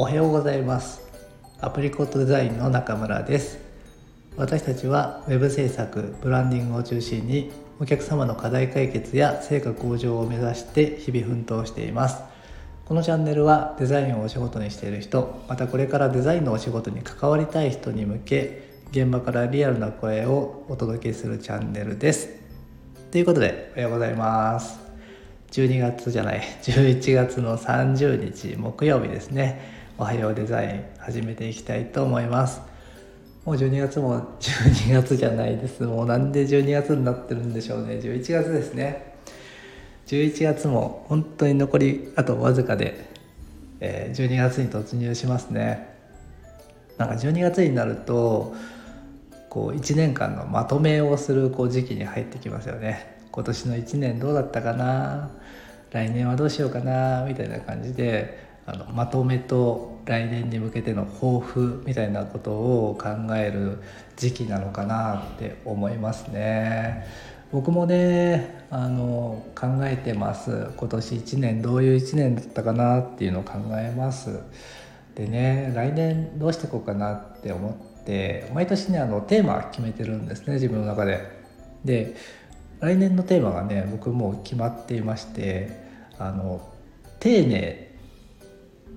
おはようございます。アプリコットデザインの中村です。私たちは web 制作ブランディングを中心にお客様の課題解決や成果向上を目指して日々奮闘しています。このチャンネルはデザインをお仕事にしている人またこれからデザインのお仕事に関わりたい人に向け現場からリアルな声をお届けするチャンネルです。ということでおはようございます。12月じゃない11月の30日木曜日ですね。おはようデザイン始めていきたいと思います。もう12月も 12月じゃないです。もうなんで12月になってるんでしょうね。11月ですね。11月も本当に残りあとわずかで、え、12月に突入しますね。なんか12月になるとこう1年間のまとめをするこう時期に入ってきますよね。今年の1年どうだったかな？来年はどうしようかな？みたいな感じであのまとめと来年に向けての抱負みたいなことを考える時期なのかなって思いますね。僕もねあの考えてます。今年1年どういう1年だったかなっていうのを考えます。でね来年どうしていこうかなって思って毎年ねあのテーマ決めてるんですね自分の中で。で来年のテーマがね僕もう決まっていましてあの丁寧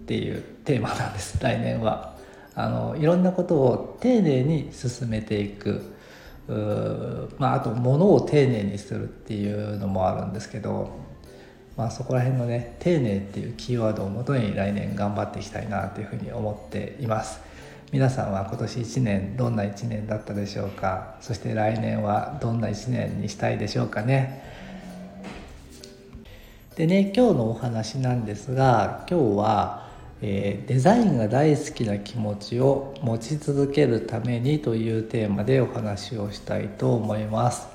っていうテーマなんです 来年は。あのいろんなことを丁寧に進めていく。まあ、あと物を丁寧にするっていうのもあるんですけど、まあ、そこら辺のね丁寧っていうキーワードをもとに来年頑張っていきたいなというふうに思っています。皆さんは今年1年どんな1年だったでしょうか？そして来年はどんな1年にしたいでしょうかね？でね今日のお話なんですが今日はえ、デザインが大好きな気持ちを持ち続けるためにというテーマでお話をしたいと思います。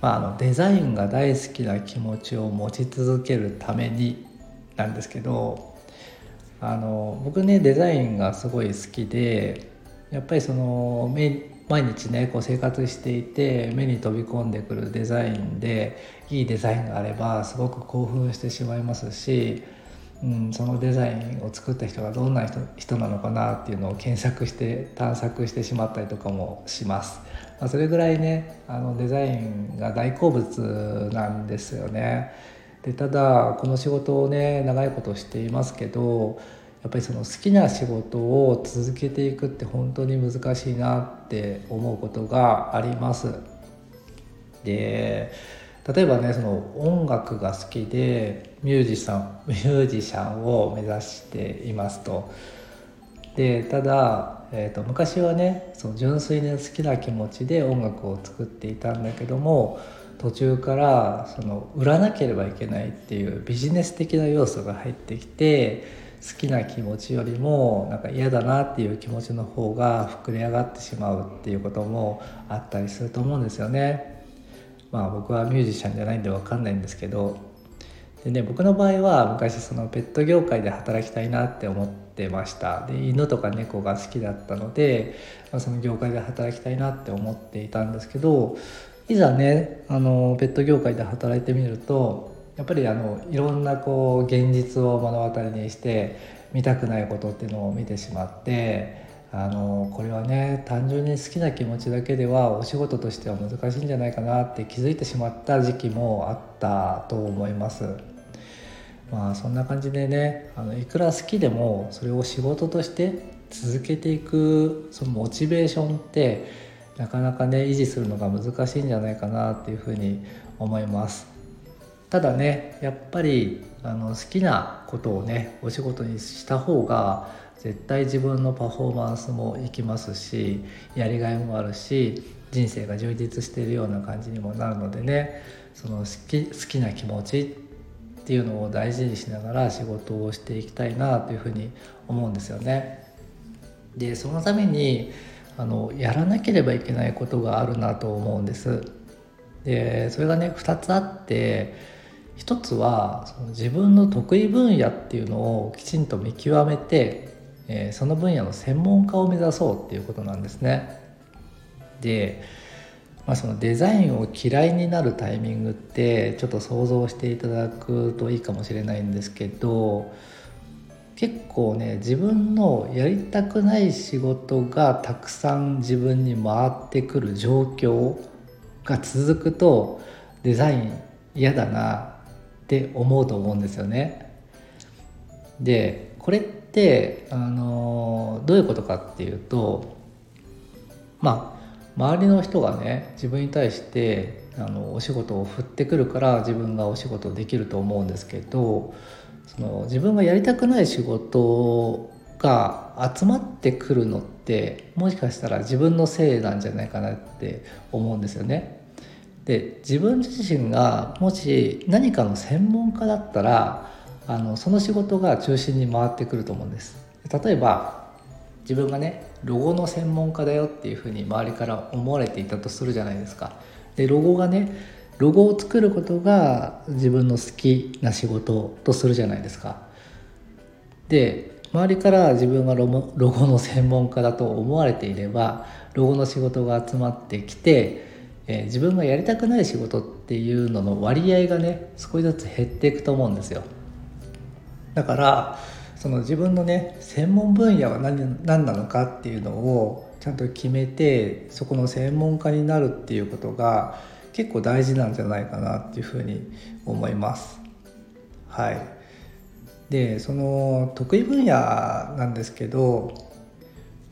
まあ、あのデザインが大好きな気持ちを持ち続けるためになんですけどあの僕ねデザインがすごい好きでやっぱりその毎日ねこう生活していて目に飛び込んでくるデザインでいいデザインがあればすごく興奮してしまいますしうん、そのデザインを作った人がどんな人人なのかなっていうのを検索して探索してしまったりとかもします、まあ、それぐらいねあのデザインが大好物なんですよね。でただこの仕事をね長いことしていますけどやっぱりその好きな仕事を続けていくって本当に難しいなって思うことがあります。で例えばねその音楽が好きでミュージシャンミュージシャンを目指していますと。でただ、えーと、昔はねその純粋に好きな気持ちで音楽を作っていたんだけども途中からその売らなければいけないっていうビジネス的な要素が入ってきて好きな気持ちよりもなんか嫌だなっていう気持ちの方が膨れ上がってしまうっていうこともあったりすると思うんですよね。まあ僕はミュージシャンじゃないんで分かんないんですけどでね僕の場合は昔そのペット業界で働きたいなって思ってました。で犬とか猫が好きだったので、まあ、その業界で働きたいなって思っていたんですけどいざねあのペット業界で働いてみるとやっぱりあのいろんなこう現実を目の当たりにして見たくないことっていうのを見てしまってあのこれはね単純に好きな気持ちだけではお仕事としては難しいんじゃないかなって気づいてしまった時期もあったと思います。まあそんな感じでねあのいくら好きでもそれを仕事として続けていくそのモチベーションってなかなかね維持するのが難しいんじゃないかなっていうふうに思います。ただねやっぱりあの好きなことをねお仕事にした方が絶対自分のパフォーマンスもいきますしやりがいもあるし人生が充実しているような感じにもなるのでねその好き好きな気持ちっていうのを大事にしながら仕事をしていきたいなというふうに思うんですよね。でそのためにあのやらなければいけないことがあるなと思うんです。でそれがね2つあって一つはその自分の得意分野っていうのをきちんと見極めてえー、その分野の専門家を目指そうっていうことなんですね。で、まあ、そのデザインを嫌いになるタイミングってちょっと想像していただくといいかもしれないんですけど結構ね自分のやりたくない仕事がたくさん自分に回ってくる状況が続くとデザイン嫌だなって思うと思うんですよね。でこれってあのどういうことかっていうとまあ周りの人がね自分に対してあのお仕事を振ってくるから自分がお仕事できると思うんですけどその自分がやりたくない仕事が集まってくるのってもしかしたら自分のせいなんじゃないかなって思うんですよね。で自分自身がもし何かの専門家だったらあのその仕事が中心に回ってくると思うんです。例えば自分がねロゴの専門家だよっていうふうに周りから思われていたとするじゃないですか。でロゴがねロゴを作ることが自分の好きな仕事とするじゃないですか。で周りから自分がロゴの専門家だと思われていればロゴの仕事が集まってきて、えー、自分がやりたくない仕事っていうのの割合がね少しずつ減っていくと思うんですよ。だからその自分のね専門分野は何何なのかっていうのをちゃんと決めてそこの専門家になるっていうことが結構大事なんじゃないかなっていうふうに思います。はい、でその得意分野なんですけど、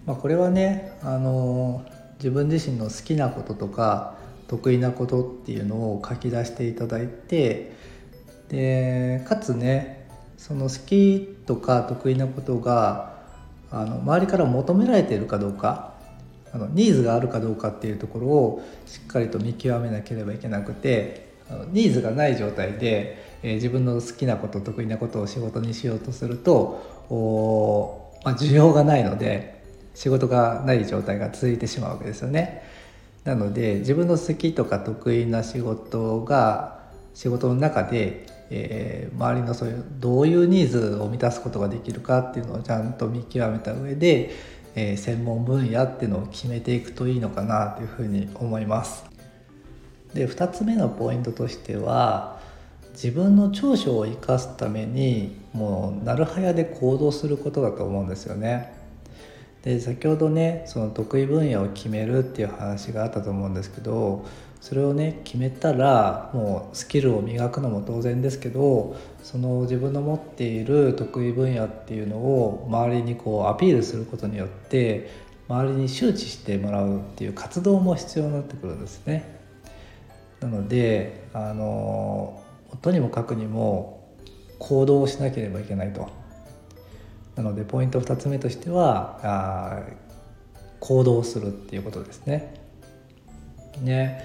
まあ、これはねあの自分自身の好きなこととか得意なことっていうのを書き出していただいてでかつねその好きとか得意なことがあの周りから求められているかどうかあのニーズがあるかどうかっていうところをしっかりと見極めなければいけなくてあのニーズがない状態で、えー、自分の好きなこと得意なことを仕事にしようとするとお、まあ、需要がないので仕事がない状態が続いてしまうわけですよね。なので自分の好きとか得意な仕事が仕事の中でえー、周りのそういうどういうニーズを満たすことができるかっていうのをちゃんと見極めた上で、えー、専門分野っていうのを決めていくといいのかなというふうに思います。で2つ目のポイントとしては自分の長所を生かすためにもうなるはやで行動することだと思うんですよね。で先ほどねその得意分野を決めるっていう話があったと思うんですけどそれをね決めたらもうスキルを磨くのも当然ですけどその自分の持っている得意分野っていうのを周りにこうアピールすることによって周りに周知してもらうっていう活動も必要になってくるんですね。なのであのとにもかくにも行動をしなければいけないと。なのでポイント2つ目としてはあ行動するっていうことですね。ね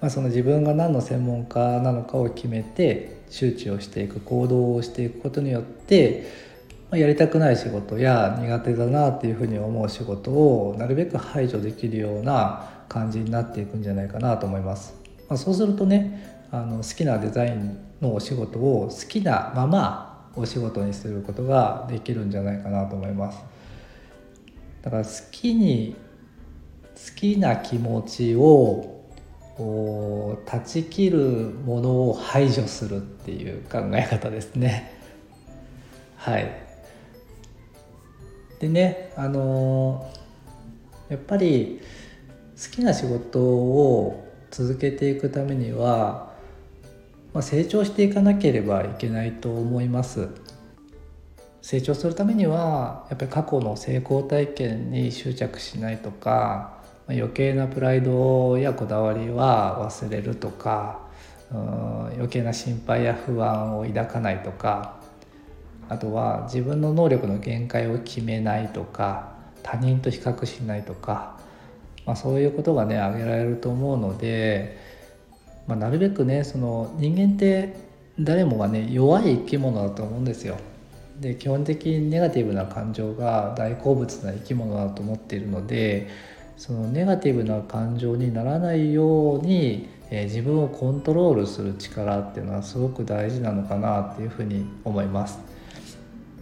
まあ、その自分が何の専門家なのかを決めて周知をしていく行動をしていくことによって、まあ、やりたくない仕事や苦手だなっていうふうに思う仕事をなるべく排除できるような感じになっていくんじゃないかなと思います。まあ、そうするとねあの好きなデザインのお仕事を好きなままお仕事にすることができるんじゃないかなと思います。だから好きに好きな気持ちを断ち切るものを排除するっていう考え方ですね。はいでねあのやっぱり好きな仕事を続けていくためには、まあ、成長していかなければいけないと思います。成長するためにはやっぱり過去の成功体験に執着しないとか余計なプライドやこだわりは忘れるとか余計な心配や不安を抱かないとかあとは自分の能力の限界を決めないとか他人と比較しないとか、まあ、そういうことがね挙げられると思うので、まあ、なるべくねその人間って誰もがね弱い生き物だと思うんですよ。で基本的にネガティブな感情が大好物な生き物だと思っているのでそのネガティブな感情にならないように、えー、自分をコントロールする力っていうのはすごく大事なのかなっていうふうに思います。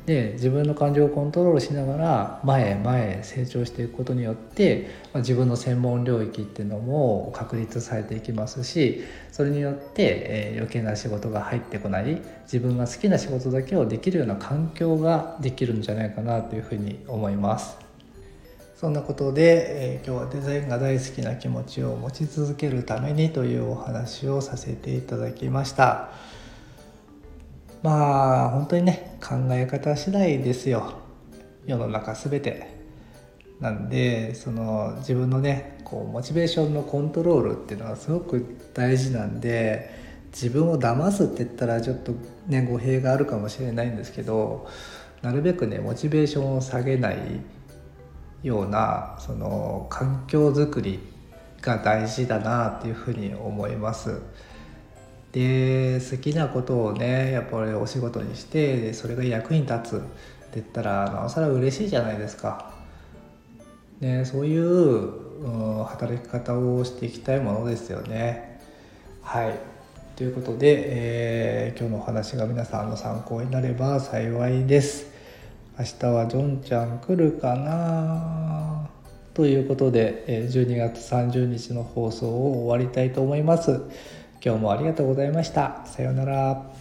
で自分の感情をコントロールしながら前へ前へ成長していくことによって、まあ、自分の専門領域っていうのも確立されていきますしそれによって、えー、余計な仕事が入ってこない自分が好きな仕事だけをできるような環境ができるんじゃないかなというふうに思います。そんなことで、えー、今日はデザインが大好きな気持ちを持ち続けるためにというお話をさせていただきました。まあ本当にね考え方次第ですよ世の中全てなんでその自分のねこうモチベーションのコントロールっていうのはすごく大事なんで自分を騙すって言ったらちょっとね語弊があるかもしれないんですけどなるべくねモチベーションを下げないようなその環境づくりが大事だなっていうふうに思います。で好きなことをねやっぱりお仕事にしてでそれが役に立つって言ったらなおさら嬉しいじゃないですか。ね、そういう、うん、働き方をしていきたいものですよね。はいということで、えー、今日のお話が皆さんの参考になれば幸いです。明日はジョンちゃん来るかな？ということで12月30日の放送を終わりたいと思います。今日もありがとうございました。さようなら。